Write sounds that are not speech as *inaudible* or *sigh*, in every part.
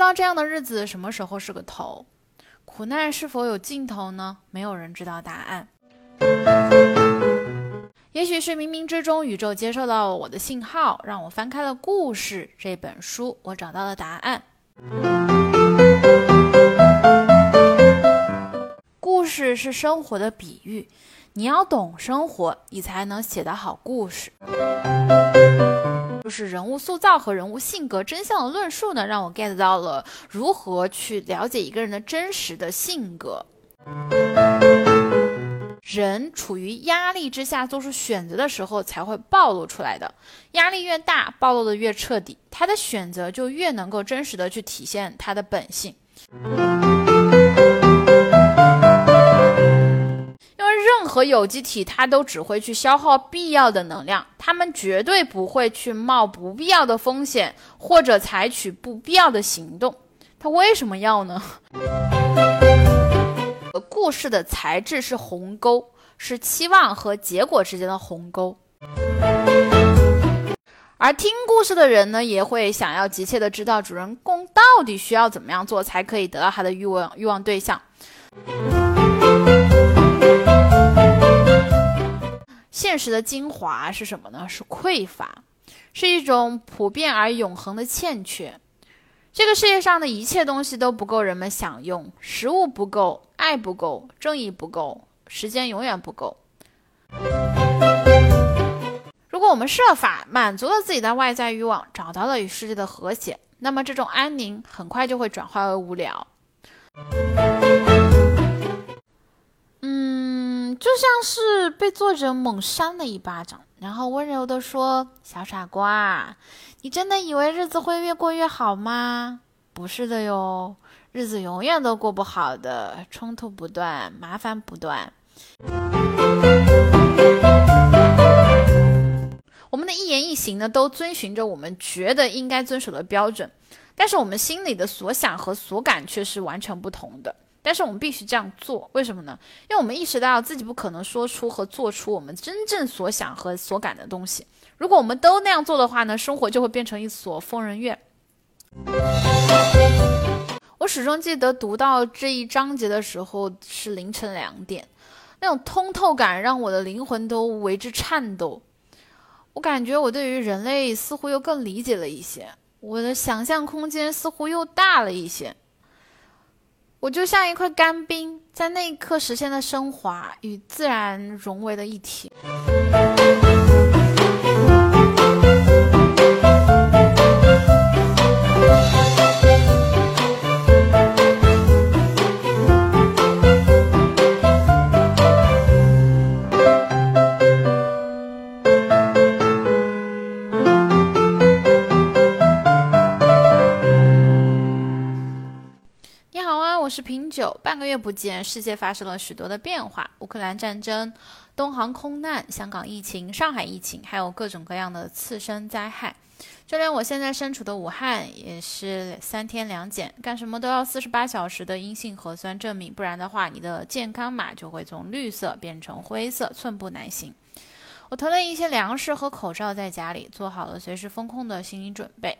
道这样的日子什么时候是个头？苦难是否有尽头呢？没有人知道答案。也许是冥冥之中，宇宙接受到了我的信号，让我翻开了故事这本书，我找到了答案。故事是生活的比喻，你要懂生活，你才能写得好故事。就是人物塑造和人物性格真相的论述呢，让我 get 到了如何去了解一个人的真实的性格。人处于压力之下做出选择的时候才会暴露出来的，压力越大，暴露的越彻底，他的选择就越能够真实的去体现他的本性。何有机体，它都只会去消耗必要的能量，它们绝对不会去冒不必要的风险或者采取不必要的行动。它为什么要呢？故事的材质是鸿沟，是期望和结果之间的鸿沟。而听故事的人呢，也会想要急切的知道主人公到底需要怎么样做，才可以得到他的欲望欲望对象。现实的精华是什么呢？是匮乏，是一种普遍而永恒的欠缺。这个世界上的一切东西都不够人们享用，食物不够，爱不够，正义不够，时间永远不够。如果我们设法满足了自己的外在欲望，找到了与世界的和谐，那么这种安宁很快就会转化为无聊。就像是被作者猛扇了一巴掌，然后温柔地说：“小傻瓜。”你真的以为日子会越过越好吗？不是的哟，日子永远都过不好的，冲突不断，麻烦不断。我们的一言一行呢，都遵循着我们觉得应该遵守的标准，但是我们心里的所想和所感却是完全不同的。但是我们必须这样做，为什么呢？因为我们意识到自己不可能说出和做出我们真正所想和所感的东西。如果我们都那样做的话呢，生活就会变成一所疯人院。我始终记得读到这一章节的时候是凌晨两点，那种通透感让我的灵魂都为之颤抖。我感觉我对于人类似乎又更理解了一些，我的想象空间似乎又大了一些。我就像一块干冰，在那一刻实现了升华，与自然融为了一体。是品酒，半个月不见，世界发生了许多的变化：乌克兰战争、东航空难、香港疫情、上海疫情，还有各种各样的次生灾害。就连我现在身处的武汉，也是三天两检，干什么都要四十八小时的阴性核酸证明，不然的话，你的健康码就会从绿色变成灰色，寸步难行。我囤了一些粮食和口罩在家里，做好了随时封控的心理准备。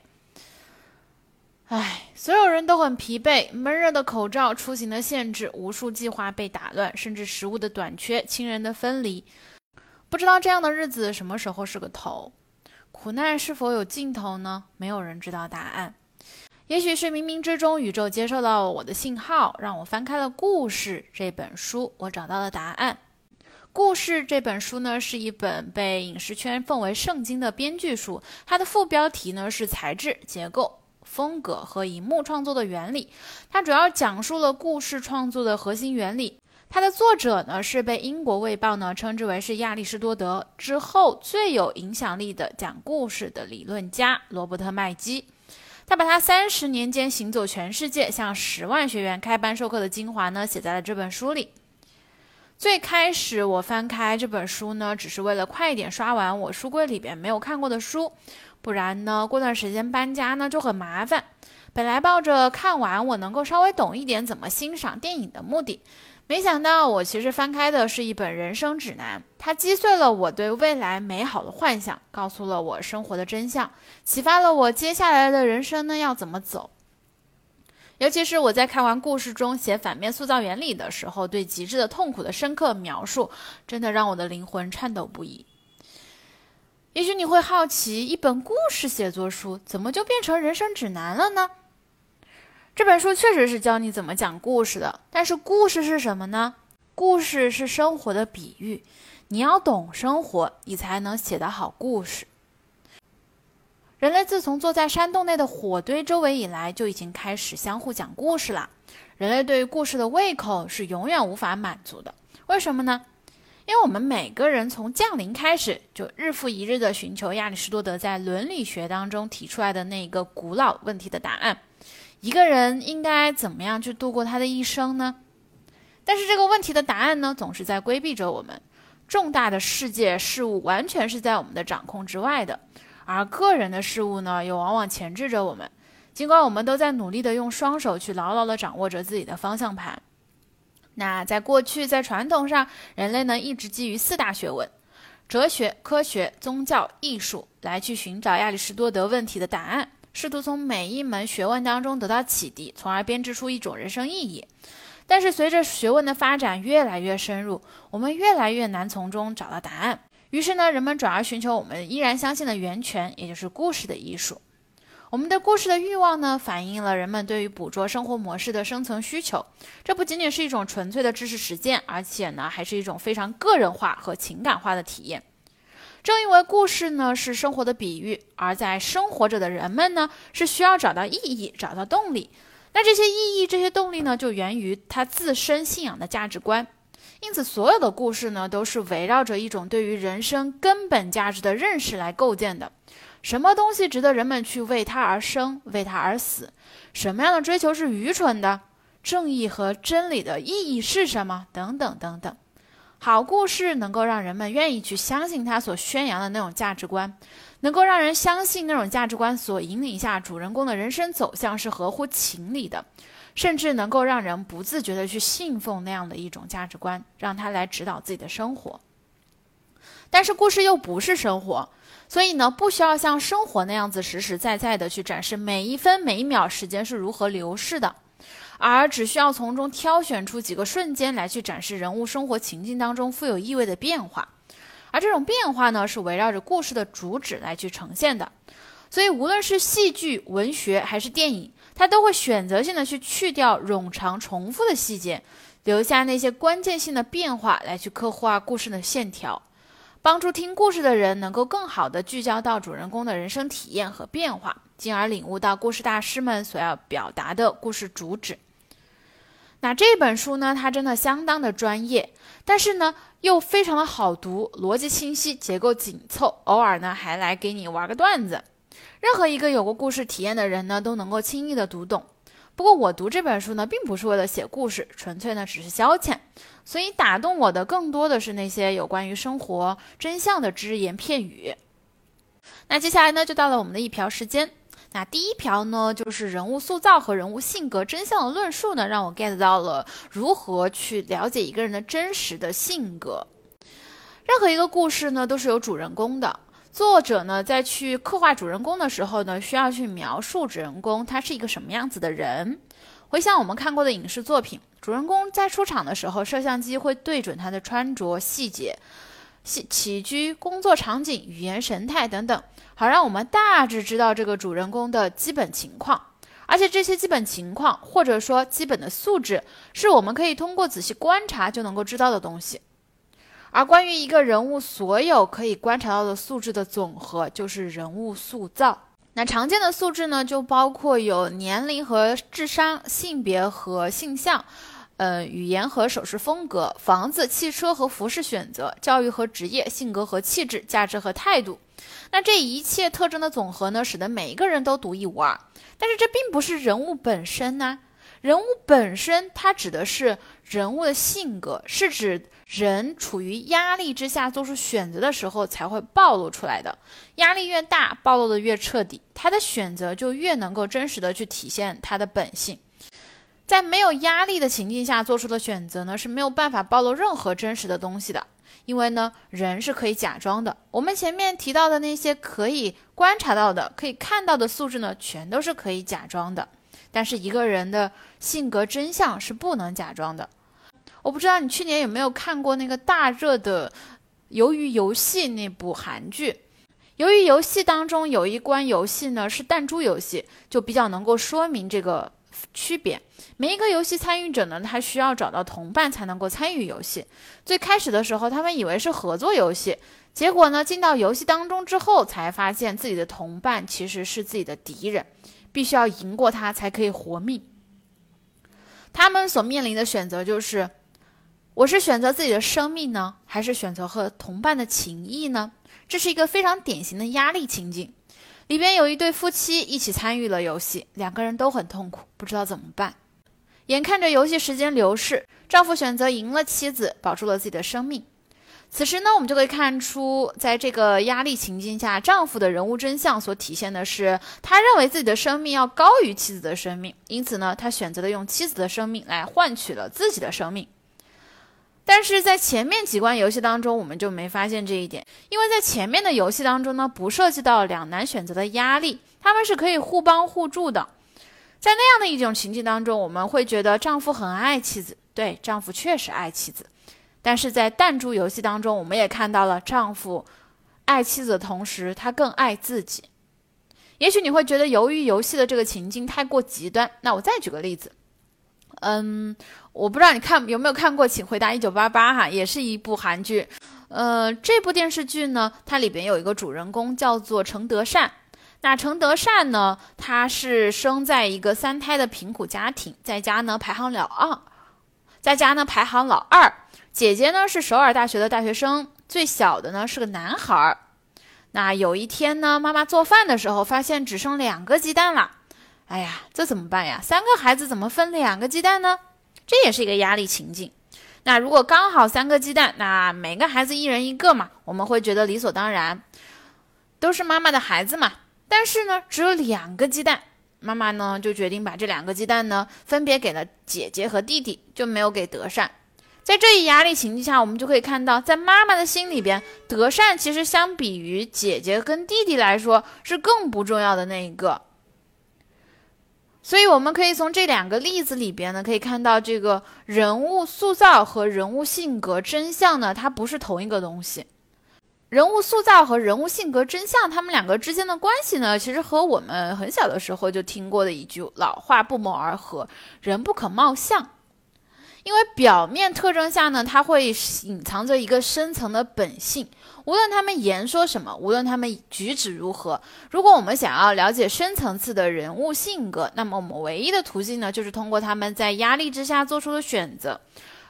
唉，所有人都很疲惫，闷热的口罩，出行的限制，无数计划被打乱，甚至食物的短缺，亲人的分离，不知道这样的日子什么时候是个头？苦难是否有尽头呢？没有人知道答案。也许是冥冥之中，宇宙接受到了我的信号，让我翻开了故事这本书，我找到了答案。故事这本书呢，是一本被影视圈奉为圣经的编剧书，它的副标题呢是材质结构。风格和荧幕创作的原理，它主要讲述了故事创作的核心原理。它的作者呢是被英国卫报呢称之为是亚里士多德之后最有影响力的讲故事的理论家罗伯特麦基。他把他三十年间行走全世界向十万学员开班授课的精华呢写在了这本书里。最开始我翻开这本书呢，只是为了快一点刷完我书柜里边没有看过的书。不然呢？过段时间搬家呢就很麻烦。本来抱着看完我能够稍微懂一点怎么欣赏电影的目的，没想到我其实翻开的是一本人生指南。它击碎了我对未来美好的幻想，告诉了我生活的真相，启发了我接下来的人生呢要怎么走。尤其是我在看完故事中写反面塑造原理的时候，对极致的痛苦的深刻描述，真的让我的灵魂颤抖不已。也许你会好奇，一本故事写作书怎么就变成人生指南了呢？这本书确实是教你怎么讲故事的，但是故事是什么呢？故事是生活的比喻，你要懂生活，你才能写得好故事。人类自从坐在山洞内的火堆周围以来，就已经开始相互讲故事了。人类对于故事的胃口是永远无法满足的。为什么呢？因为我们每个人从降临开始，就日复一日地寻求亚里士多德在伦理学当中提出来的那个古老问题的答案：一个人应该怎么样去度过他的一生呢？但是这个问题的答案呢，总是在规避着我们。重大的世界事物完全是在我们的掌控之外的。而个人的事物呢，又往往钳制着我们。尽管我们都在努力地用双手去牢牢地掌握着自己的方向盘。那在过去，在传统上，人类呢一直基于四大学问：哲学、科学、宗教、艺术，来去寻找亚里士多德问题的答案，试图从每一门学问当中得到启迪，从而编织出一种人生意义。但是随着学问的发展越来越深入，我们越来越难从中找到答案。于是呢，人们转而寻求我们依然相信的源泉，也就是故事的艺术。我们的故事的欲望呢，反映了人们对于捕捉生活模式的生存需求。这不仅仅是一种纯粹的知识实践，而且呢，还是一种非常个人化和情感化的体验。正因为故事呢是生活的比喻，而在生活着的人们呢，是需要找到意义、找到动力。那这些意义、这些动力呢，就源于他自身信仰的价值观。因此，所有的故事呢，都是围绕着一种对于人生根本价值的认识来构建的。什么东西值得人们去为它而生，为它而死？什么样的追求是愚蠢的？正义和真理的意义是什么？等等等等。好故事能够让人们愿意去相信他所宣扬的那种价值观，能够让人相信那种价值观所引领下主人公的人生走向是合乎情理的。甚至能够让人不自觉地去信奉那样的一种价值观，让他来指导自己的生活。但是故事又不是生活，所以呢，不需要像生活那样子实实在在的去展示每一分每一秒时间是如何流逝的，而只需要从中挑选出几个瞬间来去展示人物生活情境当中富有意味的变化。而这种变化呢，是围绕着故事的主旨来去呈现的。所以，无论是戏剧、文学还是电影。它都会选择性的去去掉冗长重复的细节，留下那些关键性的变化来去刻画故事的线条，帮助听故事的人能够更好的聚焦到主人公的人生体验和变化，进而领悟到故事大师们所要表达的故事主旨。那这本书呢，它真的相当的专业，但是呢又非常的好读，逻辑清晰，结构紧凑，偶尔呢还来给你玩个段子。任何一个有过故事体验的人呢，都能够轻易的读懂。不过我读这本书呢，并不是为了写故事，纯粹呢只是消遣。所以打动我的更多的是那些有关于生活真相的只言片语。那接下来呢，就到了我们的一瓢时间。那第一瓢呢，就是人物塑造和人物性格真相的论述呢，让我 get 到了如何去了解一个人的真实的性格。任何一个故事呢，都是有主人公的。作者呢，在去刻画主人公的时候呢，需要去描述主人公他是一个什么样子的人。回想我们看过的影视作品，主人公在出场的时候，摄像机会对准他的穿着细节、起起居、工作场景、语言、神态等等，好让我们大致知道这个主人公的基本情况。而且这些基本情况或者说基本的素质，是我们可以通过仔细观察就能够知道的东西。而关于一个人物所有可以观察到的素质的总和，就是人物塑造。那常见的素质呢，就包括有年龄和智商、性别和性向，呃，语言和手势风格、房子、汽车和服饰选择、教育和职业、性格和气质、价值和态度。那这一切特征的总和呢，使得每一个人都独一无二。但是这并不是人物本身呢。人物本身，它指的是人物的性格，是指人处于压力之下做出选择的时候才会暴露出来的。压力越大，暴露的越彻底，他的选择就越能够真实的去体现他的本性。在没有压力的情境下做出的选择呢，是没有办法暴露任何真实的东西的，因为呢，人是可以假装的。我们前面提到的那些可以观察到的、可以看到的素质呢，全都是可以假装的。但是一个人的性格真相是不能假装的。我不知道你去年有没有看过那个大热的《鱿鱼游戏》那部韩剧，《鱿鱼游戏》当中有一关游戏呢是弹珠游戏，就比较能够说明这个区别。每一个游戏参与者呢，他需要找到同伴才能够参与游戏。最开始的时候，他们以为是合作游戏，结果呢，进到游戏当中之后，才发现自己的同伴其实是自己的敌人，必须要赢过他才可以活命。他们所面临的选择就是。我是选择自己的生命呢，还是选择和同伴的情谊呢？这是一个非常典型的压力情境。里边有一对夫妻一起参与了游戏，两个人都很痛苦，不知道怎么办。眼看着游戏时间流逝，丈夫选择赢了妻子，保住了自己的生命。此时呢，我们就可以看出，在这个压力情境下，丈夫的人物真相所体现的是，他认为自己的生命要高于妻子的生命，因此呢，他选择了用妻子的生命来换取了自己的生命。但是在前面几关游戏当中，我们就没发现这一点，因为在前面的游戏当中呢，不涉及到两难选择的压力，他们是可以互帮互助的。在那样的一种情境当中，我们会觉得丈夫很爱妻子，对，丈夫确实爱妻子。但是在弹珠游戏当中，我们也看到了丈夫爱妻子的同时，他更爱自己。也许你会觉得由于游戏的这个情境太过极端，那我再举个例子。嗯，我不知道你看有没有看过《请回答一九八八》哈，也是一部韩剧。呃，这部电视剧呢，它里边有一个主人公叫做程德善。那程德善呢，他是生在一个三胎的贫苦家庭，在家呢排行老二，在家呢排行老二。姐姐呢是首尔大学的大学生，最小的呢是个男孩儿。那有一天呢，妈妈做饭的时候发现只剩两个鸡蛋了。哎呀，这怎么办呀？三个孩子怎么分两个鸡蛋呢？这也是一个压力情境。那如果刚好三个鸡蛋，那每个孩子一人一个嘛，我们会觉得理所当然，都是妈妈的孩子嘛。但是呢，只有两个鸡蛋，妈妈呢就决定把这两个鸡蛋呢分别给了姐姐和弟弟，就没有给德善。在这一压力情境下，我们就可以看到，在妈妈的心里边，德善其实相比于姐姐跟弟弟来说，是更不重要的那一个。所以，我们可以从这两个例子里边呢，可以看到这个人物塑造和人物性格真相呢，它不是同一个东西。人物塑造和人物性格真相，他们两个之间的关系呢，其实和我们很小的时候就听过的一句老话不谋而合：“人不可貌相。”因为表面特征下呢，它会隐藏着一个深层的本性。无论他们言说什么，无论他们举止如何，如果我们想要了解深层次的人物性格，那么我们唯一的途径呢，就是通过他们在压力之下做出的选择。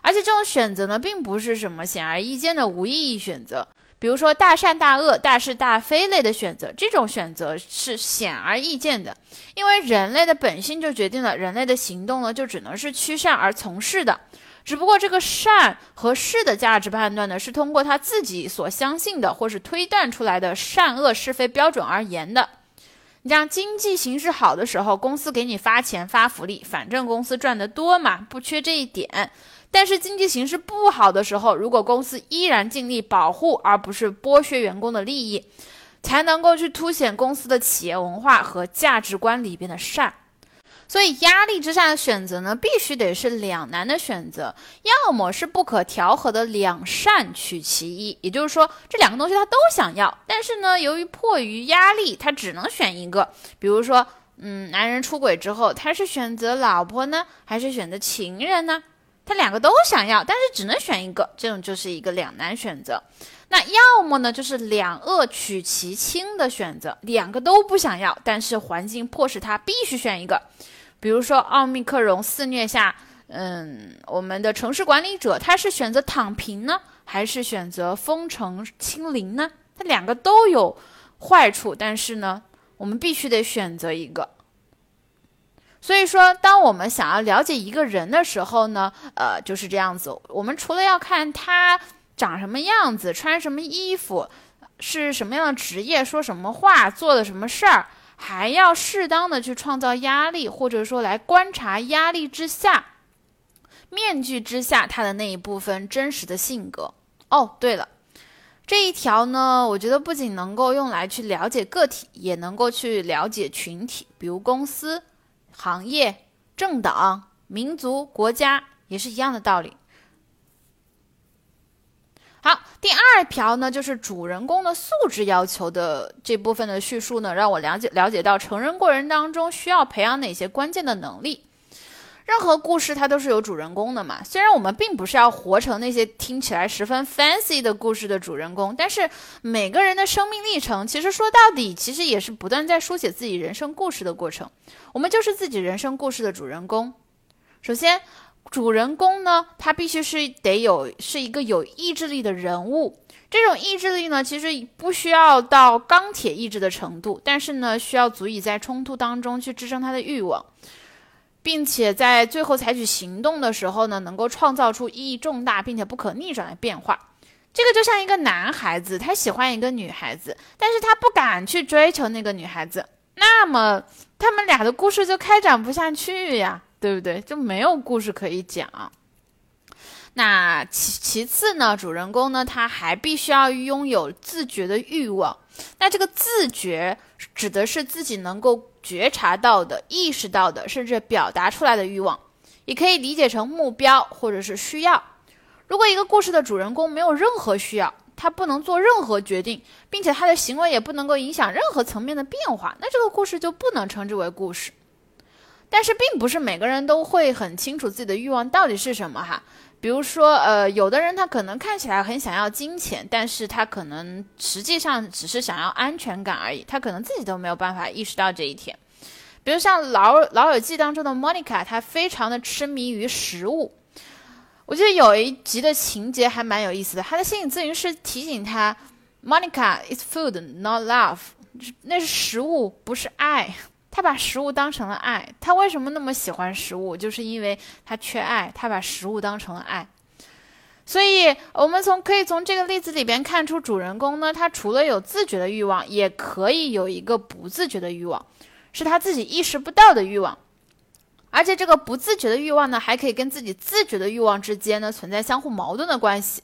而且这种选择呢，并不是什么显而易见的无意义选择。比如说大善大恶、大是大非类的选择，这种选择是显而易见的，因为人类的本性就决定了人类的行动呢，就只能是趋善而从事的。只不过这个善和是的价值判断呢，是通过他自己所相信的或是推断出来的善恶是非标准而言的。你像经济形势好的时候，公司给你发钱发福利，反正公司赚得多嘛，不缺这一点。但是经济形势不好的时候，如果公司依然尽力保护而不是剥削员工的利益，才能够去凸显公司的企业文化和价值观里边的善。所以压力之下的选择呢，必须得是两难的选择，要么是不可调和的两善取其一，也就是说这两个东西他都想要，但是呢，由于迫于压力，他只能选一个。比如说，嗯，男人出轨之后，他是选择老婆呢，还是选择情人呢？他两个都想要，但是只能选一个，这种就是一个两难选择。那要么呢，就是两恶取其轻的选择，两个都不想要，但是环境迫使他必须选一个。比如说奥密克戎肆虐下，嗯，我们的城市管理者他是选择躺平呢，还是选择封城清零呢？他两个都有坏处，但是呢，我们必须得选择一个。所以说，当我们想要了解一个人的时候呢，呃，就是这样子。我们除了要看他长什么样子、穿什么衣服、是什么样的职业、说什么话、做的什么事儿，还要适当的去创造压力，或者说来观察压力之下、面具之下他的那一部分真实的性格。哦，对了，这一条呢，我觉得不仅能够用来去了解个体，也能够去了解群体，比如公司。行业、政党、民族、国家，也是一样的道理。好，第二条呢，就是主人公的素质要求的这部分的叙述呢，让我了解了解到成人过程当中需要培养哪些关键的能力。任何故事它都是有主人公的嘛，虽然我们并不是要活成那些听起来十分 fancy 的故事的主人公，但是每个人的生命历程，其实说到底，其实也是不断在书写自己人生故事的过程。我们就是自己人生故事的主人公。首先。主人公呢，他必须是得有是一个有意志力的人物。这种意志力呢，其实不需要到钢铁意志的程度，但是呢，需要足以在冲突当中去支撑他的欲望，并且在最后采取行动的时候呢，能够创造出意义重大并且不可逆转的变化。这个就像一个男孩子，他喜欢一个女孩子，但是他不敢去追求那个女孩子，那么他们俩的故事就开展不下去呀。对不对？就没有故事可以讲。那其其次呢，主人公呢，他还必须要拥有自觉的欲望。那这个自觉指的是自己能够觉察到的、意识到的，甚至表达出来的欲望，也可以理解成目标或者是需要。如果一个故事的主人公没有任何需要，他不能做任何决定，并且他的行为也不能够影响任何层面的变化，那这个故事就不能称之为故事。但是并不是每个人都会很清楚自己的欲望到底是什么哈，比如说，呃，有的人他可能看起来很想要金钱，但是他可能实际上只是想要安全感而已，他可能自己都没有办法意识到这一点。比如像《老老友记》当中的 Monica，她非常的痴迷于食物。我记得有一集的情节还蛮有意思的，他的心理咨询师提醒他，Monica is food, not love，那是食物，不是爱。他把食物当成了爱，他为什么那么喜欢食物？就是因为他缺爱，他把食物当成了爱。所以，我们从可以从这个例子里边看出，主人公呢，他除了有自觉的欲望，也可以有一个不自觉的欲望，是他自己意识不到的欲望。而且，这个不自觉的欲望呢，还可以跟自己自觉的欲望之间呢存在相互矛盾的关系。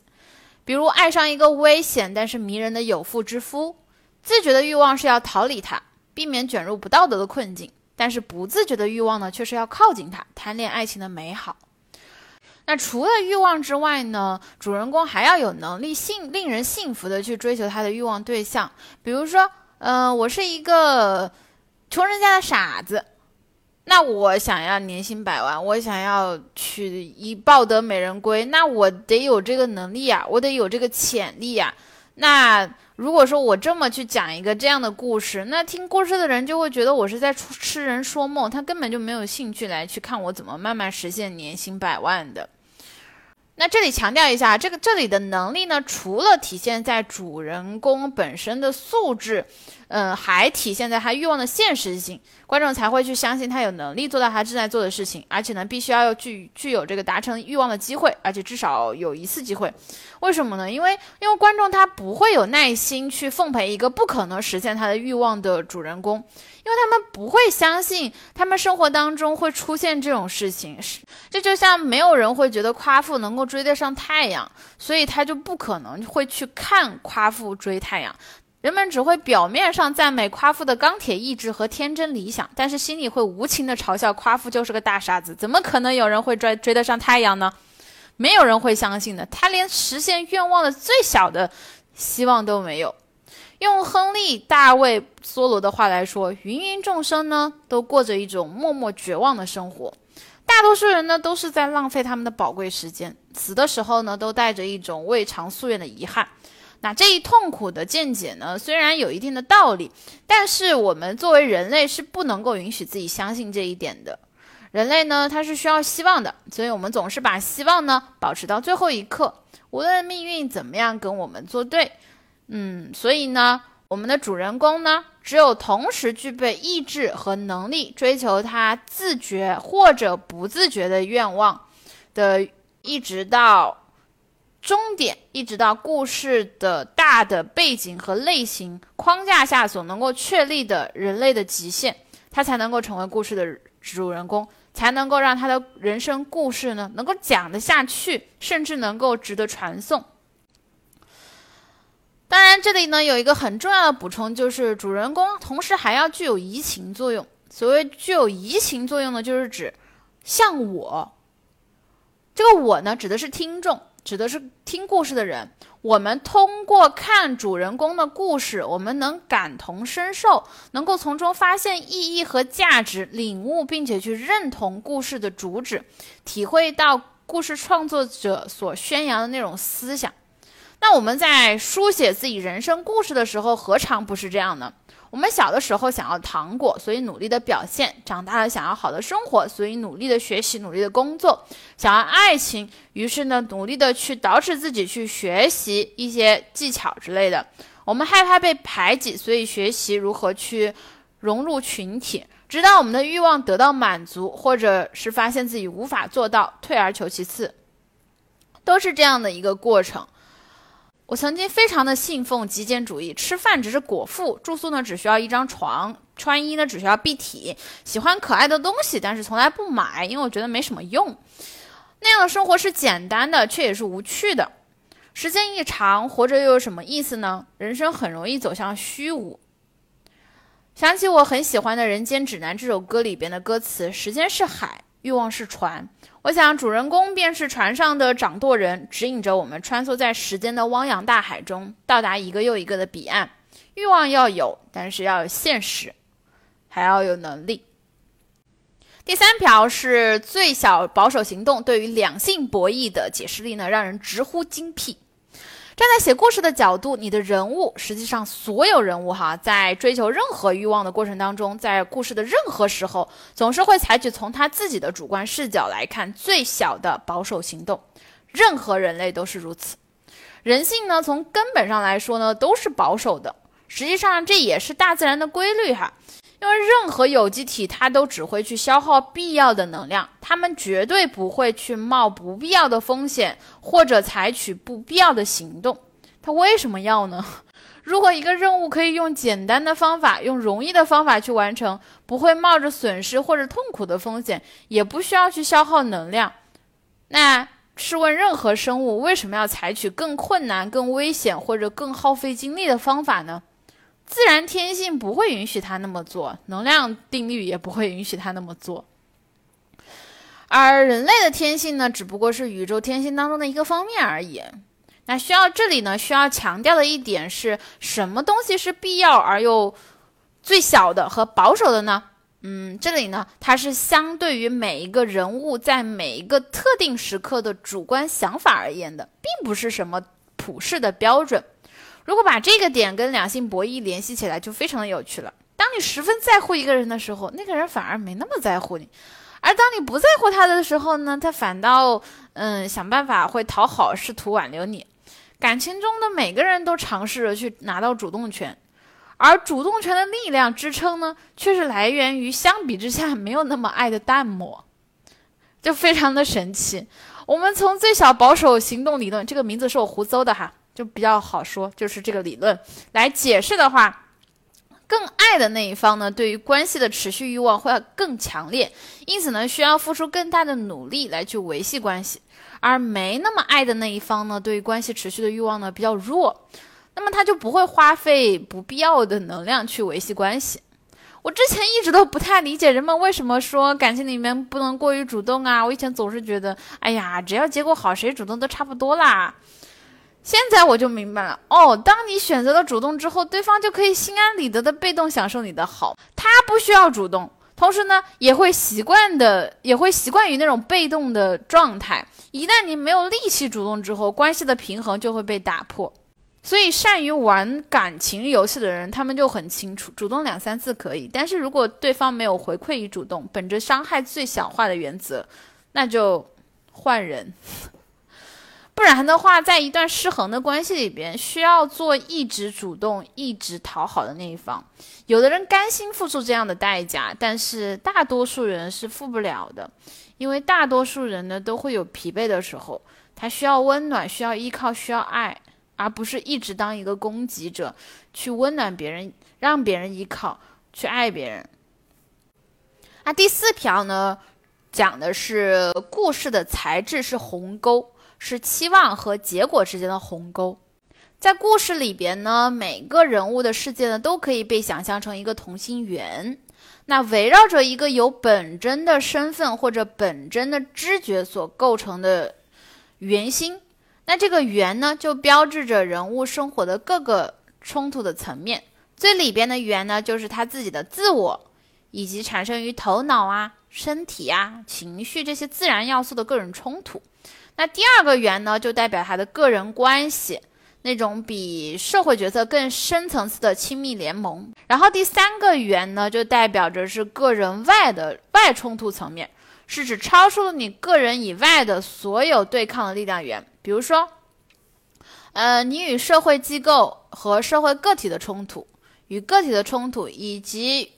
比如，爱上一个危险但是迷人的有妇之夫，自觉的欲望是要逃离他。避免卷入不道德的困境，但是不自觉的欲望呢，却是要靠近他，贪恋爱情的美好。那除了欲望之外呢，主人公还要有能力幸令人信服的去追求他的欲望对象。比如说，嗯，我是一个穷人家的傻子，那我想要年薪百万，我想要娶一抱得美人归，那我得有这个能力啊，我得有这个潜力啊，那。如果说我这么去讲一个这样的故事，那听故事的人就会觉得我是在痴人说梦，他根本就没有兴趣来去看我怎么慢慢实现年薪百万的。那这里强调一下，这个这里的能力呢，除了体现在主人公本身的素质，嗯，还体现在他欲望的现实性，观众才会去相信他有能力做到他正在做的事情，而且呢，必须要具具有这个达成欲望的机会，而且至少有一次机会。为什么呢？因为因为观众他不会有耐心去奉陪一个不可能实现他的欲望的主人公。因为他们不会相信，他们生活当中会出现这种事情，是这就像没有人会觉得夸父能够追得上太阳，所以他就不可能会去看夸父追太阳。人们只会表面上赞美夸父的钢铁意志和天真理想，但是心里会无情的嘲笑夸父就是个大傻子，怎么可能有人会追追得上太阳呢？没有人会相信的，他连实现愿望的最小的希望都没有。用亨利、大卫、梭罗的话来说，芸芸众生呢，都过着一种默默绝望的生活。大多数人呢，都是在浪费他们的宝贵时间，死的时候呢，都带着一种未偿夙愿的遗憾。那这一痛苦的见解呢，虽然有一定的道理，但是我们作为人类是不能够允许自己相信这一点的。人类呢，它是需要希望的，所以我们总是把希望呢保持到最后一刻，无论命运怎么样跟我们作对。嗯，所以呢，我们的主人公呢，只有同时具备意志和能力，追求他自觉或者不自觉的愿望的，一直到终点，一直到故事的大的背景和类型框架下所能够确立的人类的极限，他才能够成为故事的主人公，才能够让他的人生故事呢，能够讲得下去，甚至能够值得传颂。当然，这里呢有一个很重要的补充，就是主人公同时还要具有移情作用。所谓具有移情作用呢，就是指像我。这个我呢，指的是听众，指的是听故事的人。我们通过看主人公的故事，我们能感同身受，能够从中发现意义和价值，领悟并且去认同故事的主旨，体会到故事创作者所宣扬的那种思想。那我们在书写自己人生故事的时候，何尝不是这样呢？我们小的时候想要糖果，所以努力的表现；长大了想要好的生活，所以努力的学习、努力的工作；想要爱情，于是呢努力的去捯饬自己，去学习一些技巧之类的。我们害怕被排挤，所以学习如何去融入群体，直到我们的欲望得到满足，或者是发现自己无法做到，退而求其次，都是这样的一个过程。我曾经非常的信奉极简主义，吃饭只是果腹，住宿呢只需要一张床，穿衣呢只需要蔽体，喜欢可爱的东西，但是从来不买，因为我觉得没什么用。那样的生活是简单的，却也是无趣的。时间一长，活着又有什么意思呢？人生很容易走向虚无。想起我很喜欢的《人间指南》这首歌里边的歌词：“时间是海，欲望是船。”我想，主人公便是船上的掌舵人，指引着我们穿梭在时间的汪洋大海中，到达一个又一个的彼岸。欲望要有，但是要有现实，还要有能力。第三条是最小保守行动对于两性博弈的解释力呢，让人直呼精辟。站在写故事的角度，你的人物，实际上所有人物哈，在追求任何欲望的过程当中，在故事的任何时候，总是会采取从他自己的主观视角来看最小的保守行动。任何人类都是如此。人性呢，从根本上来说呢，都是保守的。实际上，这也是大自然的规律哈。因为任何有机体，它都只会去消耗必要的能量，它们绝对不会去冒不必要的风险，或者采取不必要的行动。它为什么要呢？如果一个任务可以用简单的方法，用容易的方法去完成，不会冒着损失或者痛苦的风险，也不需要去消耗能量，那试问任何生物为什么要采取更困难、更危险或者更耗费精力的方法呢？自然天性不会允许他那么做，能量定律也不会允许他那么做。而人类的天性呢，只不过是宇宙天性当中的一个方面而已。那需要这里呢，需要强调的一点是什么东西是必要而又最小的和保守的呢？嗯，这里呢，它是相对于每一个人物在每一个特定时刻的主观想法而言的，并不是什么普世的标准。如果把这个点跟两性博弈联系起来，就非常的有趣了。当你十分在乎一个人的时候，那个人反而没那么在乎你；而当你不在乎他的时候呢，他反倒嗯想办法会讨好，试图挽留你。感情中的每个人都尝试着去拿到主动权，而主动权的力量支撑呢，却是来源于相比之下没有那么爱的淡漠，就非常的神奇。我们从最小保守行动理论这个名字是我胡诌的哈。就比较好说，就是这个理论来解释的话，更爱的那一方呢，对于关系的持续欲望会更强烈，因此呢，需要付出更大的努力来去维系关系；而没那么爱的那一方呢，对于关系持续的欲望呢比较弱，那么他就不会花费不必要的能量去维系关系。我之前一直都不太理解人们为什么说感情里面不能过于主动啊，我以前总是觉得，哎呀，只要结果好，谁主动都差不多啦。现在我就明白了哦，当你选择了主动之后，对方就可以心安理得的被动享受你的好，他不需要主动，同时呢，也会习惯的，也会习惯于那种被动的状态。一旦你没有力气主动之后，关系的平衡就会被打破。所以，善于玩感情游戏的人，他们就很清楚，主动两三次可以，但是如果对方没有回馈于主动，本着伤害最小化的原则，那就换人。不然的话，在一段失衡的关系里边，需要做一直主动、一直讨好的那一方。有的人甘心付出这样的代价，但是大多数人是付不了的，因为大多数人呢都会有疲惫的时候，他需要温暖，需要依靠，需要爱，而不是一直当一个供给者，去温暖别人，让别人依靠，去爱别人。那第四条呢，讲的是故事的材质是鸿沟。是期望和结果之间的鸿沟，在故事里边呢，每个人物的世界呢都可以被想象成一个同心圆。那围绕着一个由本真的身份或者本真的知觉所构成的圆心，那这个圆呢，就标志着人物生活的各个冲突的层面。最里边的圆呢，就是他自己的自我，以及产生于头脑啊、身体啊、情绪这些自然要素的个人冲突。那第二个圆呢，就代表他的个人关系。那种比社会角色更深层次的亲密联盟，然后第三个圆呢，就代表着是个人外的外冲突层面，是指超出了你个人以外的所有对抗的力量源。比如说，呃，你与社会机构和社会个体的冲突，与个体的冲突，以及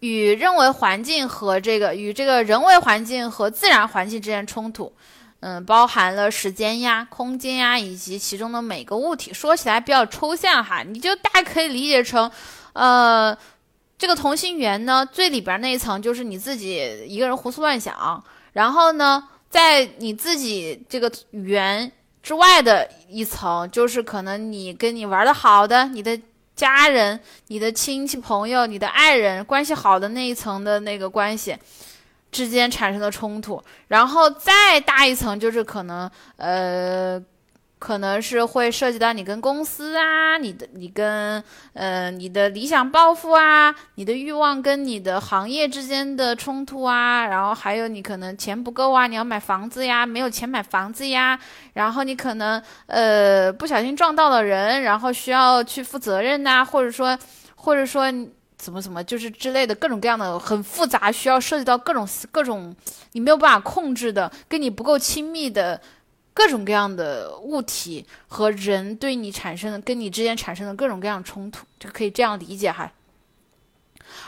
与认为环境和这个与这个人为环境和自然环境之间冲突。嗯，包含了时间呀、空间呀，以及其中的每个物体。说起来比较抽象哈，你就大可以理解成，呃，这个同心圆呢，最里边那一层就是你自己一个人胡思乱想，然后呢，在你自己这个圆之外的一层，就是可能你跟你玩的好的、你的家人、你的亲戚朋友、你的爱人关系好的那一层的那个关系。之间产生的冲突，然后再大一层就是可能，呃，可能是会涉及到你跟公司啊，你的你跟呃你的理想抱负啊，你的欲望跟你的行业之间的冲突啊，然后还有你可能钱不够啊，你要买房子呀，没有钱买房子呀，然后你可能呃不小心撞到了人，然后需要去负责任呐，或者说或者说。怎么怎么就是之类的各种各样的很复杂，需要涉及到各种各种你没有办法控制的，跟你不够亲密的各种各样的物体和人对你产生的跟你之间产生的各种各样冲突，就可以这样理解哈。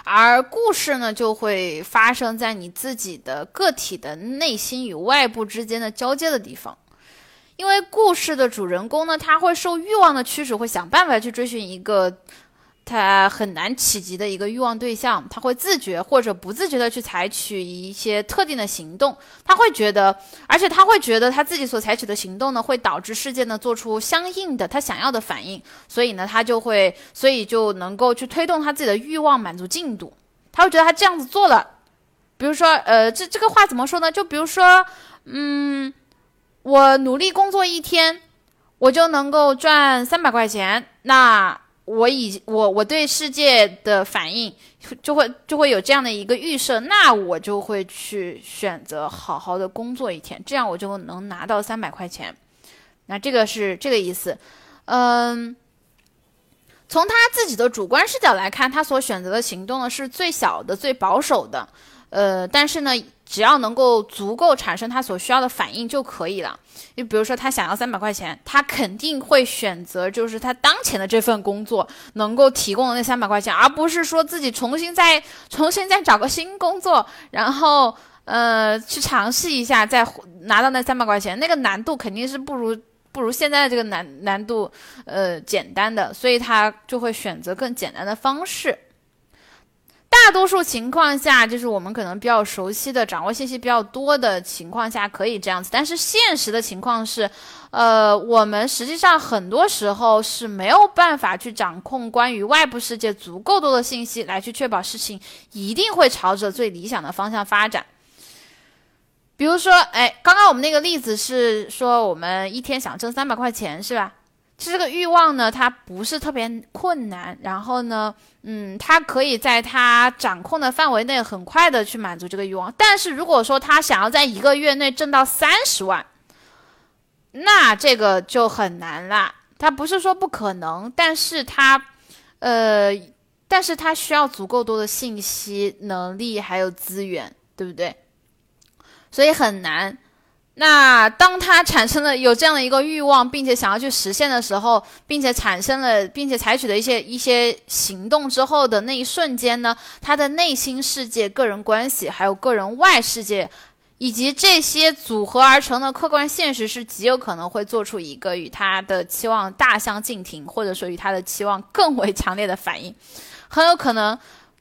而故事呢，就会发生在你自己的个体的内心与外部之间的交接的地方，因为故事的主人公呢，他会受欲望的驱使，会想办法去追寻一个。他很难企及的一个欲望对象，他会自觉或者不自觉的去采取一些特定的行动，他会觉得，而且他会觉得他自己所采取的行动呢，会导致事件呢做出相应的他想要的反应，所以呢，他就会，所以就能够去推动他自己的欲望满足进度，他会觉得他这样子做了，比如说，呃，这这个话怎么说呢？就比如说，嗯，我努力工作一天，我就能够赚三百块钱，那。我以我我对世界的反应就会就会有这样的一个预设，那我就会去选择好好的工作一天，这样我就能拿到三百块钱。那这个是这个意思，嗯，从他自己的主观视角来看，他所选择的行动呢是最小的、最保守的，呃，但是呢。只要能够足够产生他所需要的反应就可以了。就比如说他想要三百块钱，他肯定会选择就是他当前的这份工作能够提供的那三百块钱，而不是说自己重新再重新再找个新工作，然后呃去尝试一下再拿到那三百块钱，那个难度肯定是不如不如现在这个难难度呃简单的，所以他就会选择更简单的方式。大多数情况下，就是我们可能比较熟悉的、掌握信息比较多的情况下，可以这样子。但是现实的情况是，呃，我们实际上很多时候是没有办法去掌控关于外部世界足够多的信息，来去确保事情一定会朝着最理想的方向发展。比如说，哎，刚刚我们那个例子是说，我们一天想挣三百块钱，是吧？这个欲望呢，它不是特别困难，然后呢，嗯，他可以在他掌控的范围内很快的去满足这个欲望。但是如果说他想要在一个月内挣到三十万，那这个就很难了。他不是说不可能，但是他，呃，但是他需要足够多的信息、能力还有资源，对不对？所以很难。那当他产生了有这样的一个欲望，并且想要去实现的时候，并且产生了，并且采取的一些一些行动之后的那一瞬间呢，他的内心世界、个人关系，还有个人外世界，以及这些组合而成的客观现实，是极有可能会做出一个与他的期望大相径庭，或者说与他的期望更为强烈的反应，很有可能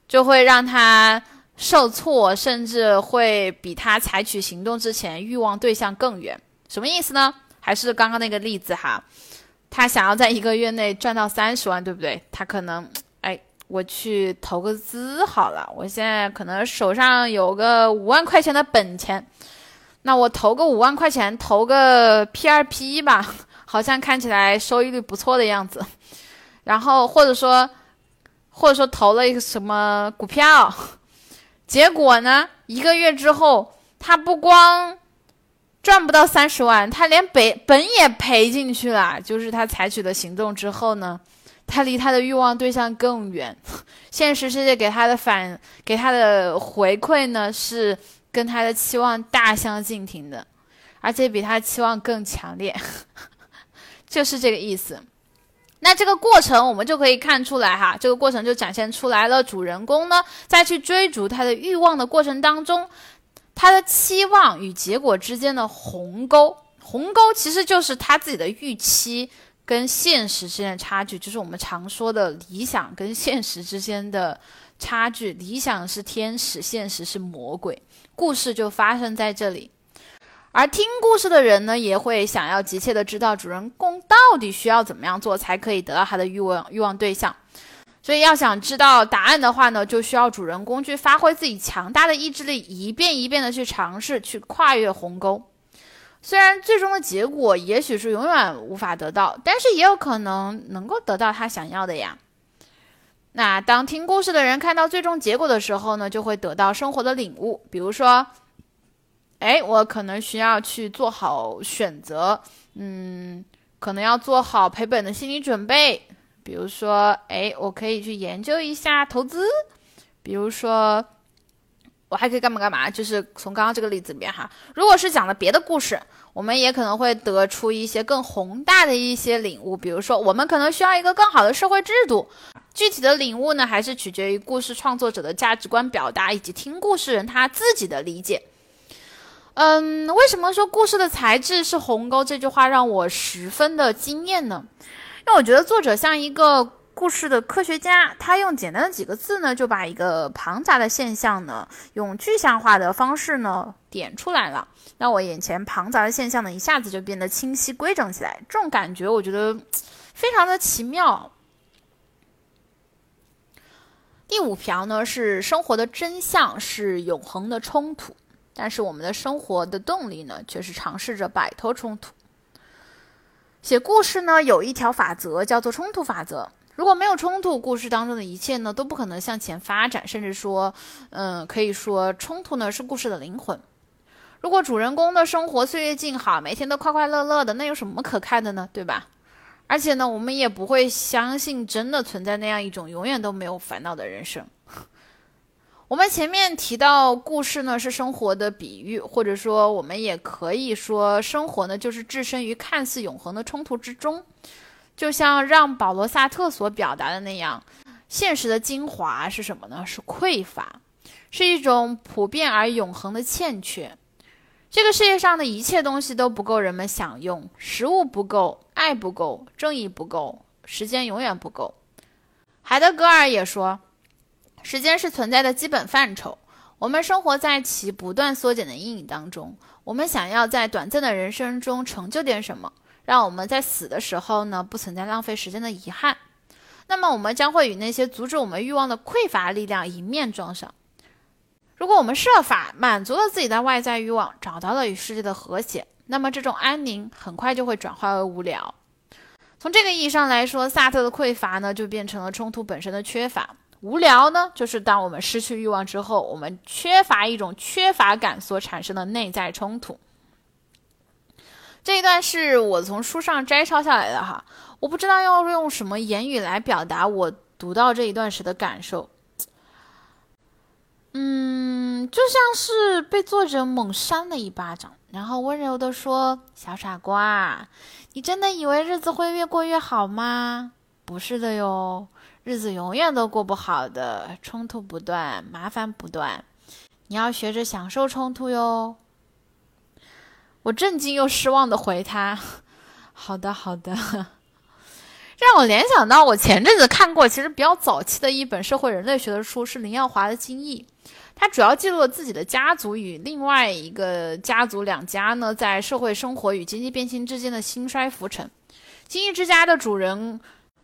就会让他。受挫，甚至会比他采取行动之前欲望对象更远。什么意思呢？还是刚刚那个例子哈，他想要在一个月内赚到三十万，对不对？他可能，哎，我去投个资好了。我现在可能手上有个五万块钱的本钱，那我投个五万块钱，投个 P 二 P 吧，好像看起来收益率不错的样子。然后或者说，或者说投了一个什么股票，结果呢，一个月之后，他不光赚不到三十万，他连本本也赔进去了。就是他采取的行动之后呢。他离他的欲望对象更远，*laughs* 现实世界给他的反给他的回馈呢是跟他的期望大相径庭的，而且比他期望更强烈，*laughs* 就是这个意思。那这个过程我们就可以看出来哈，这个过程就展现出来了。主人公呢在去追逐他的欲望的过程当中，他的期望与结果之间的鸿沟，鸿沟其实就是他自己的预期。跟现实之间的差距，就是我们常说的理想跟现实之间的差距。理想是天使，现实是魔鬼。故事就发生在这里，而听故事的人呢，也会想要急切的知道主人公到底需要怎么样做才可以得到他的欲望欲望对象。所以要想知道答案的话呢，就需要主人公去发挥自己强大的意志力，一遍一遍的去尝试，去跨越鸿沟。虽然最终的结果也许是永远无法得到，但是也有可能能够得到他想要的呀。那当听故事的人看到最终结果的时候呢，就会得到生活的领悟。比如说，哎，我可能需要去做好选择，嗯，可能要做好赔本的心理准备。比如说，哎，我可以去研究一下投资。比如说。我还可以干嘛干嘛？就是从刚刚这个例子里面哈，如果是讲了别的故事，我们也可能会得出一些更宏大的一些领悟。比如说，我们可能需要一个更好的社会制度。具体的领悟呢，还是取决于故事创作者的价值观表达以及听故事人他自己的理解。嗯，为什么说故事的材质是鸿沟？这句话让我十分的惊艳呢？因为我觉得作者像一个。故事的科学家，他用简单的几个字呢，就把一个庞杂的现象呢，用具象化的方式呢，点出来了。让我眼前庞杂的现象呢，一下子就变得清晰规整起来。这种感觉，我觉得非常的奇妙。第五条呢，是生活的真相是永恒的冲突，但是我们的生活的动力呢，却是尝试着摆脱冲突。写故事呢，有一条法则，叫做冲突法则。如果没有冲突，故事当中的一切呢都不可能向前发展，甚至说，嗯，可以说冲突呢是故事的灵魂。如果主人公的生活岁月静好，每天都快快乐乐的，那有什么可看的呢？对吧？而且呢，我们也不会相信真的存在那样一种永远都没有烦恼的人生。我们前面提到，故事呢是生活的比喻，或者说，我们也可以说，生活呢就是置身于看似永恒的冲突之中。就像让保罗·萨特所表达的那样，现实的精华是什么呢？是匮乏，是一种普遍而永恒的欠缺。这个世界上的一切东西都不够人们享用，食物不够，爱不够，正义不够，时间永远不够。海德格尔也说，时间是存在的基本范畴。我们生活在其不断缩减的阴影当中。我们想要在短暂的人生中成就点什么？让我们在死的时候呢，不存在浪费时间的遗憾。那么，我们将会与那些阻止我们欲望的匮乏力量迎面撞上。如果我们设法满足了自己的外在欲望，找到了与世界的和谐，那么这种安宁很快就会转化为无聊。从这个意义上来说，萨特的匮乏呢，就变成了冲突本身的缺乏；无聊呢，就是当我们失去欲望之后，我们缺乏一种缺乏感所产生的内在冲突。这一段是我从书上摘抄下来的哈，我不知道要用什么言语来表达我读到这一段时的感受。嗯，就像是被作者猛扇了一巴掌，然后温柔的说：“小傻瓜，你真的以为日子会越过越好吗？不是的哟，日子永远都过不好的，冲突不断，麻烦不断，你要学着享受冲突哟。”我震惊又失望的回他：“好的，好的。”让我联想到我前阵子看过其实比较早期的一本社会人类学的书，是林耀华的《精益》，他主要记录了自己的家族与另外一个家族两家呢在社会生活与经济变迁之间的兴衰浮沉。《精益之家》的主人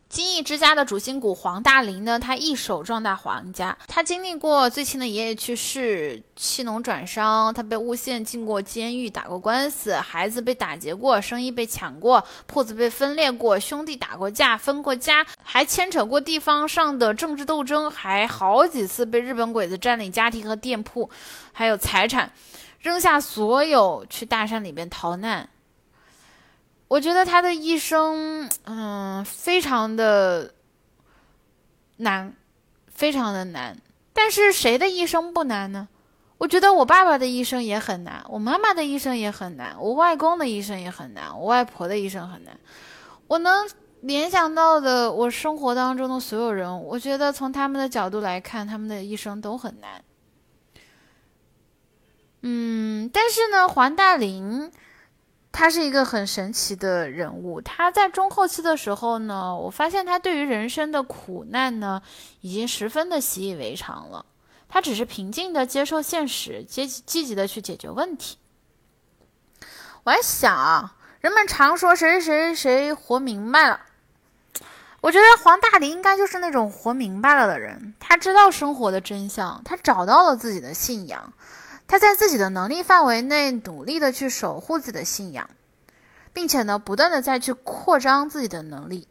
金翼之家的主心骨黄大林呢，他一手壮大黄家，他经历过最亲的爷爷去世，弃农转商，他被诬陷进过监狱，打过官司，孩子被打劫过，生意被抢过，铺子被分裂过，兄弟打过架，分过家，还牵扯过地方上的政治斗争，还好几次被日本鬼子占领家庭和店铺，还有财产，扔下所有去大山里边逃难。我觉得他的一生，嗯，非常的难，非常的难。但是谁的一生不难呢？我觉得我爸爸的一生也很难，我妈妈的一生也很难，我外公的一生也很难，我外婆的一生很难。我能联想到的，我生活当中的所有人，我觉得从他们的角度来看，他们的一生都很难。嗯，但是呢，黄大林。他是一个很神奇的人物。他在中后期的时候呢，我发现他对于人生的苦难呢，已经十分的习以为常了。他只是平静的接受现实，积积极的去解决问题。我在想啊，人们常说谁谁谁活明白了，我觉得黄大林应该就是那种活明白了的人。他知道生活的真相，他找到了自己的信仰。他在自己的能力范围内努力的去守护自己的信仰，并且呢，不断的再去扩张自己的能力。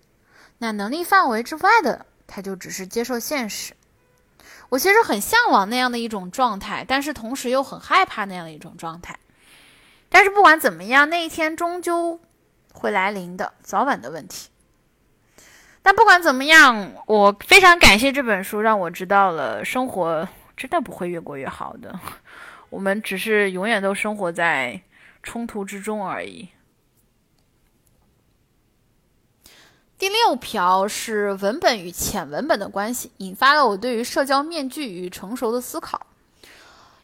那能力范围之外的，他就只是接受现实。我其实很向往那样的一种状态，但是同时又很害怕那样的一种状态。但是不管怎么样，那一天终究会来临的，早晚的问题。但不管怎么样，我非常感谢这本书，让我知道了生活真的不会越过越好的。我们只是永远都生活在冲突之中而已。第六条是文本与浅文本的关系，引发了我对于社交面具与成熟的思考。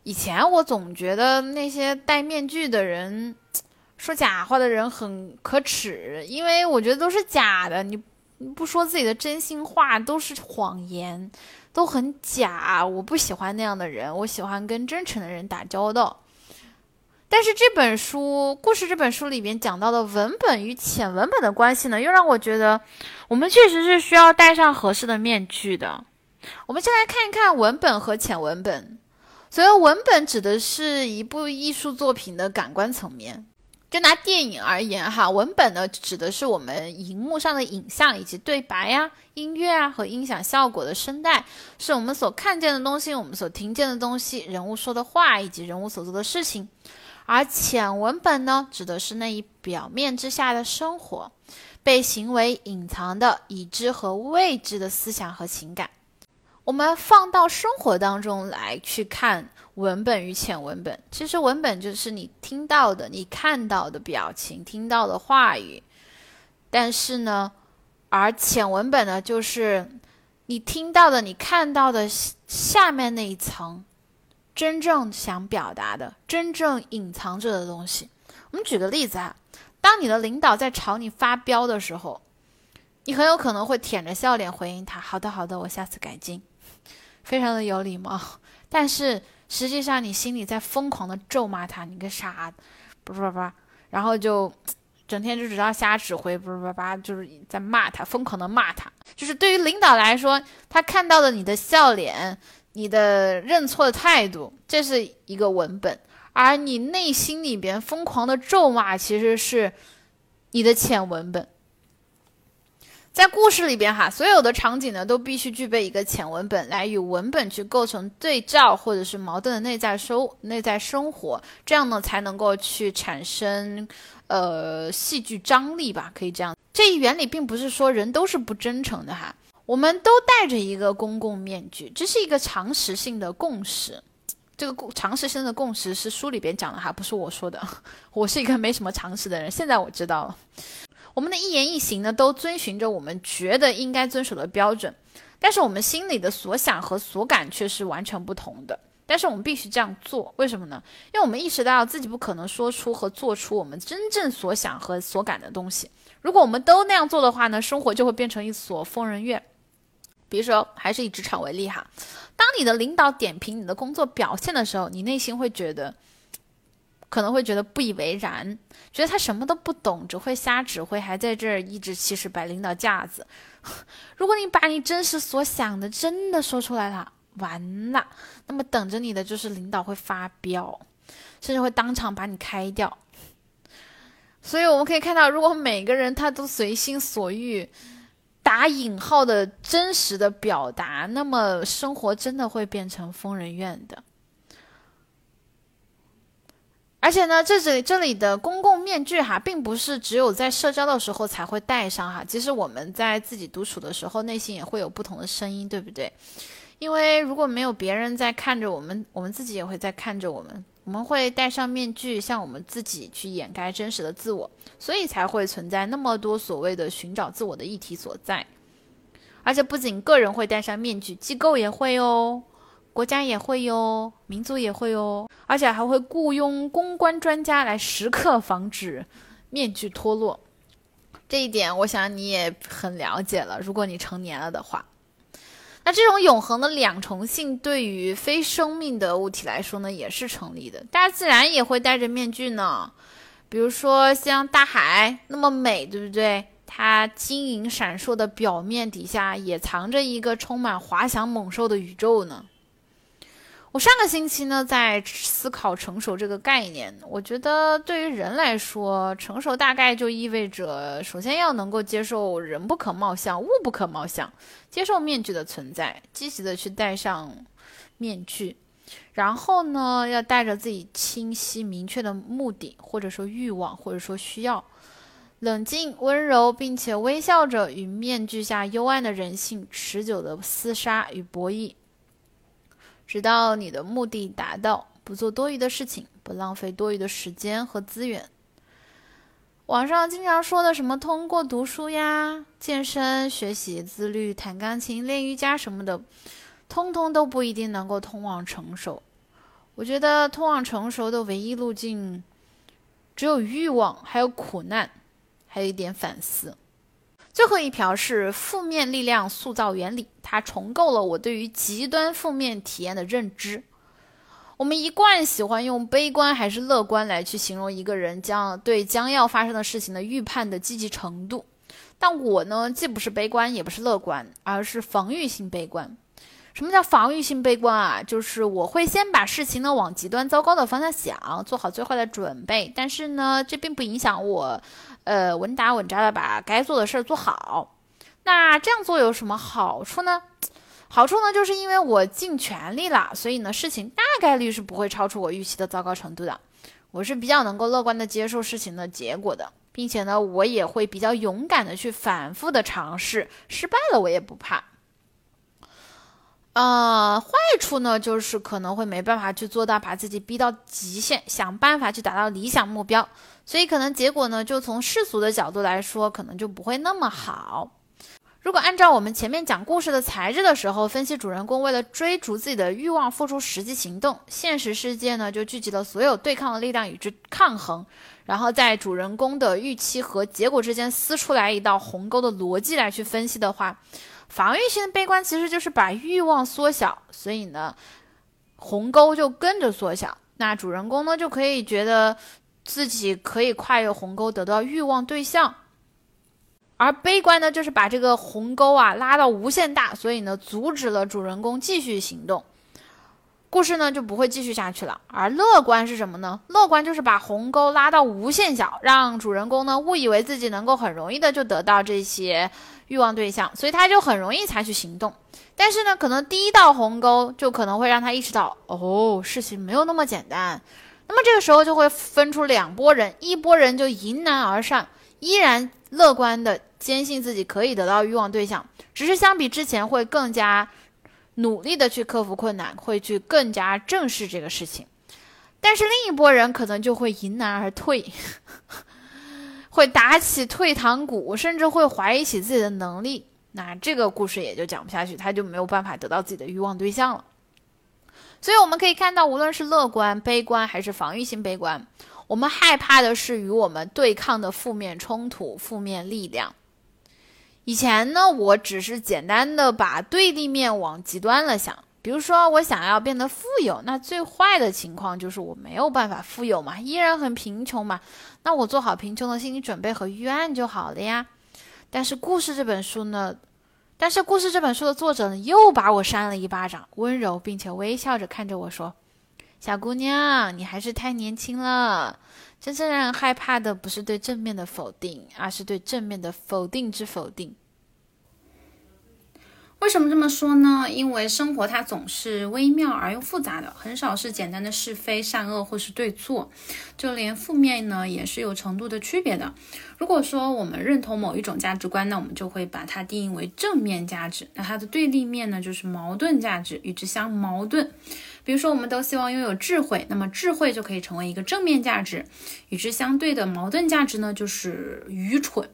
以前我总觉得那些戴面具的人说假话的人很可耻，因为我觉得都是假的，你不说自己的真心话都是谎言。都很假，我不喜欢那样的人，我喜欢跟真诚的人打交道。但是这本书故事这本书里边讲到的文本与浅文本的关系呢，又让我觉得我们确实是需要戴上合适的面具的。我们先来看一看文本和浅文本。所谓文本，指的是一部艺术作品的感官层面。就拿电影而言，哈，文本呢指的是我们荧幕上的影像以及对白呀、音乐啊和音响效果的声带，是我们所看见的东西，我们所听见的东西，人物说的话以及人物所做的事情。而浅文本呢，指的是那一表面之下的生活，被行为隐藏的已知和未知的思想和情感。我们放到生活当中来去看。文本与浅文本，其实文本就是你听到的、你看到的表情、听到的话语，但是呢，而浅文本呢，就是你听到的、你看到的下面那一层，真正想表达的、真正隐藏着的东西。我们举个例子啊，当你的领导在朝你发飙的时候，你很有可能会舔着笑脸回应他：“好的，好的，我下次改进。”非常的有礼貌，但是。实际上，你心里在疯狂的咒骂他，你个傻，不是不是，然后就 *tsk* 整天就知道瞎指挥，不是不是，就是在骂他，疯狂的骂他。就是对于领导来说，他看到了你的笑脸，你的认错的态度，这是一个文本；而你内心里边疯狂的咒骂，其实是你的浅文本。在故事里边，哈，所有的场景呢都必须具备一个浅文本，来与文本去构成对照或者是矛盾的内在生内在生活，这样呢才能够去产生，呃，戏剧张力吧，可以这样。这一原理并不是说人都是不真诚的哈，我们都戴着一个公共面具，这是一个常识性的共识。这个常识性的共识是书里边讲的哈，不是我说的。*laughs* 我是一个没什么常识的人，现在我知道了。我们的一言一行呢，都遵循着我们觉得应该遵守的标准，但是我们心里的所想和所感却是完全不同的。但是我们必须这样做，为什么呢？因为我们意识到自己不可能说出和做出我们真正所想和所感的东西。如果我们都那样做的话呢，生活就会变成一所疯人院。比如说，还是以职场为例哈，当你的领导点评你的工作表现的时候，你内心会觉得。可能会觉得不以为然，觉得他什么都不懂，只会瞎指挥，还在这儿颐指气使摆领导架子。*laughs* 如果你把你真实所想的真的说出来了，完了，那么等着你的就是领导会发飙，甚至会当场把你开掉。所以我们可以看到，如果每个人他都随心所欲。打引号的真实的表达，那么生活真的会变成疯人院的。而且呢，这里这里的公共面具哈，并不是只有在社交的时候才会戴上哈。其实我们在自己独处的时候，内心也会有不同的声音，对不对？因为如果没有别人在看着我们，我们自己也会在看着我们。我们会戴上面具，向我们自己去掩盖真实的自我，所以才会存在那么多所谓的寻找自我的议题所在。而且不仅个人会戴上面具，机构也会哦，国家也会哟，民族也会哟，而且还会雇佣公关专家来时刻防止面具脱落。这一点，我想你也很了解了。如果你成年了的话。那这种永恒的两重性对于非生命的物体来说呢，也是成立的。大自然也会戴着面具呢，比如说像大海那么美，对不对？它晶莹闪烁的表面底下也藏着一个充满滑翔猛兽的宇宙呢。我上个星期呢，在思考成熟这个概念。我觉得对于人来说，成熟大概就意味着，首先要能够接受人不可貌相，物不可貌相，接受面具的存在，积极的去戴上面具。然后呢，要带着自己清晰明确的目的，或者说欲望，或者说需要，冷静温柔，并且微笑着与面具下幽暗的人性持久的厮杀与博弈。直到你的目的达到，不做多余的事情，不浪费多余的时间和资源。网上经常说的什么通过读书呀、健身、学习、自律、弹钢琴、练瑜伽什么的，通通都不一定能够通往成熟。我觉得通往成熟的唯一路径，只有欲望，还有苦难，还有一点反思。最后一条是负面力量塑造原理，它重构了我对于极端负面体验的认知。我们一贯喜欢用悲观还是乐观来去形容一个人将对将要发生的事情的预判的积极程度，但我呢，既不是悲观，也不是乐观，而是防御性悲观。什么叫防御性悲观啊？就是我会先把事情呢往极端糟糕的方向想，做好最坏的准备，但是呢，这并不影响我。呃，稳打稳扎的把该做的事儿做好，那这样做有什么好处呢？好处呢，就是因为我尽全力了，所以呢，事情大概率是不会超出我预期的糟糕程度的。我是比较能够乐观的接受事情的结果的，并且呢，我也会比较勇敢的去反复的尝试，失败了我也不怕。呃，坏处呢，就是可能会没办法去做到把自己逼到极限，想办法去达到理想目标。所以可能结果呢，就从世俗的角度来说，可能就不会那么好。如果按照我们前面讲故事的材质的时候分析，主人公为了追逐自己的欲望付出实际行动，现实世界呢就聚集了所有对抗的力量与之抗衡，然后在主人公的预期和结果之间撕出来一道鸿沟的逻辑来去分析的话，防御性的悲观其实就是把欲望缩小，所以呢，鸿沟就跟着缩小，那主人公呢就可以觉得。自己可以跨越鸿沟得到欲望对象，而悲观呢，就是把这个鸿沟啊拉到无限大，所以呢，阻止了主人公继续行动，故事呢就不会继续下去了。而乐观是什么呢？乐观就是把鸿沟拉到无限小，让主人公呢误以为自己能够很容易的就得到这些欲望对象，所以他就很容易采取行动。但是呢，可能第一道鸿沟就可能会让他意识到，哦，事情没有那么简单。那么这个时候就会分出两拨人，一拨人就迎难而上，依然乐观的坚信自己可以得到欲望对象，只是相比之前会更加努力的去克服困难，会去更加正视这个事情。但是另一拨人可能就会迎难而退，*laughs* 会打起退堂鼓，甚至会怀疑起自己的能力。那这个故事也就讲不下去，他就没有办法得到自己的欲望对象了。所以我们可以看到，无论是乐观、悲观还是防御性悲观，我们害怕的是与我们对抗的负面冲突、负面力量。以前呢，我只是简单的把对立面往极端了想，比如说，我想要变得富有，那最坏的情况就是我没有办法富有嘛，依然很贫穷嘛。那我做好贫穷的心理准备和预案就好了呀。但是故事这本书呢？但是故事这本书的作者呢，又把我扇了一巴掌，温柔并且微笑着看着我说：“小姑娘，你还是太年轻了。真正让人害怕的不是对正面的否定，而是对正面的否定之否定。”为什么这么说呢？因为生活它总是微妙而又复杂的，很少是简单的是非善恶或是对错，就连负面呢也是有程度的区别的。如果说我们认同某一种价值观，那我们就会把它定义为正面价值，那它的对立面呢就是矛盾价值，与之相矛盾。比如说，我们都希望拥有智慧，那么智慧就可以成为一个正面价值，与之相对的矛盾价值呢就是愚蠢。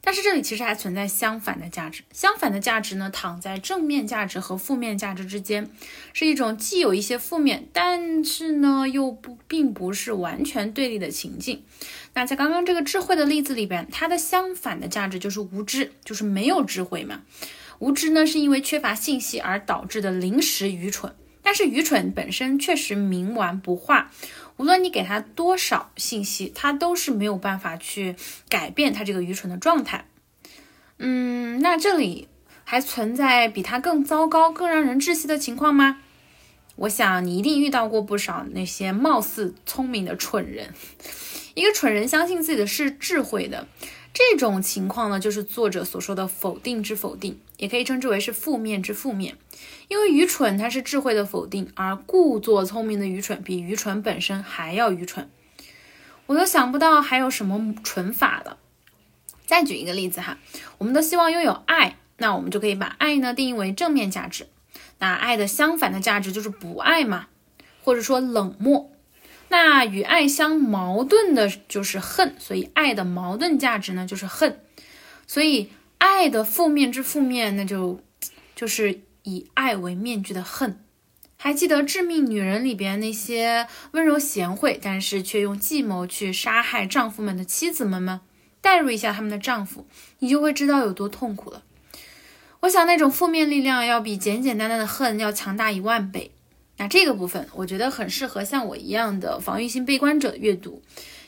但是这里其实还存在相反的价值，相反的价值呢，躺在正面价值和负面价值之间，是一种既有一些负面，但是呢又不并不是完全对立的情境。那在刚刚这个智慧的例子里边，它的相反的价值就是无知，就是没有智慧嘛。无知呢是因为缺乏信息而导致的临时愚蠢，但是愚蠢本身确实冥顽不化。无论你给他多少信息，他都是没有办法去改变他这个愚蠢的状态。嗯，那这里还存在比他更糟糕、更让人窒息的情况吗？我想你一定遇到过不少那些貌似聪明的蠢人。一个蠢人相信自己的是智慧的。这种情况呢，就是作者所说的否定之否定，也可以称之为是负面之负面。因为愚蠢它是智慧的否定，而故作聪明的愚蠢比愚蠢本身还要愚蠢。我都想不到还有什么蠢法了。再举一个例子哈，我们都希望拥有爱，那我们就可以把爱呢定义为正面价值。那爱的相反的价值就是不爱嘛，或者说冷漠。那与爱相矛盾的就是恨，所以爱的矛盾价值呢就是恨，所以爱的负面之负面，那就就是以爱为面具的恨。还记得《致命女人》里边那些温柔贤惠，但是却用计谋去杀害丈夫们的妻子们吗？代入一下他们的丈夫，你就会知道有多痛苦了。我想那种负面力量要比简简单单的恨要强大一万倍。那这个部分，我觉得很适合像我一样的防御性悲观者阅读，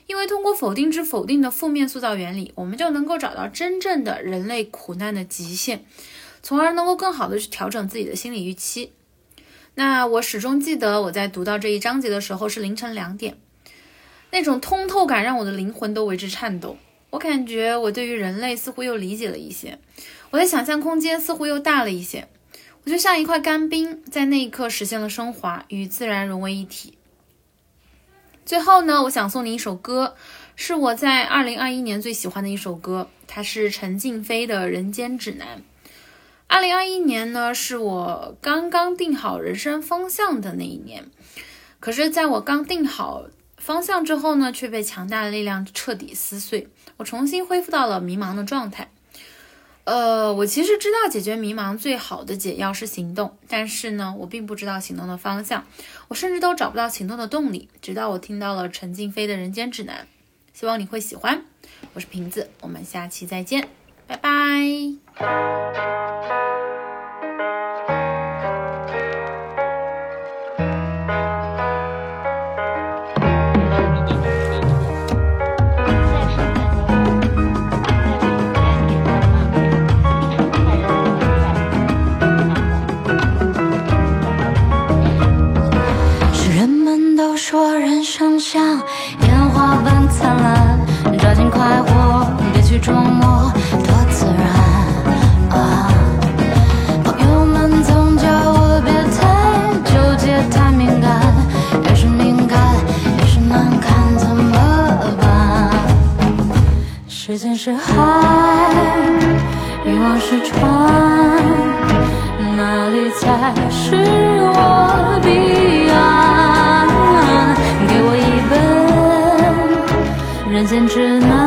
因为通过否定之否定的负面塑造原理，我们就能够找到真正的人类苦难的极限，从而能够更好的去调整自己的心理预期。那我始终记得我在读到这一章节的时候是凌晨两点，那种通透感让我的灵魂都为之颤抖。我感觉我对于人类似乎又理解了一些，我的想象空间似乎又大了一些。我就像一块干冰，在那一刻实现了升华，与自然融为一体。最后呢，我想送你一首歌，是我在二零二一年最喜欢的一首歌，它是陈静飞的《人间指南》。二零二一年呢，是我刚刚定好人生方向的那一年，可是在我刚定好方向之后呢，却被强大的力量彻底撕碎，我重新恢复到了迷茫的状态。呃，我其实知道解决迷茫最好的解药是行动，但是呢，我并不知道行动的方向，我甚至都找不到行动的动力。直到我听到了陈静飞的《人间指南》，希望你会喜欢。我是瓶子，我们下期再见，拜拜。说人生像烟花般灿烂，抓紧快活，别去琢磨多自然。啊，朋友们总叫我别太纠结，太敏感，越是敏感越是难看，怎么办？时间是海，欲望是船，哪里才是我彼岸？人间只能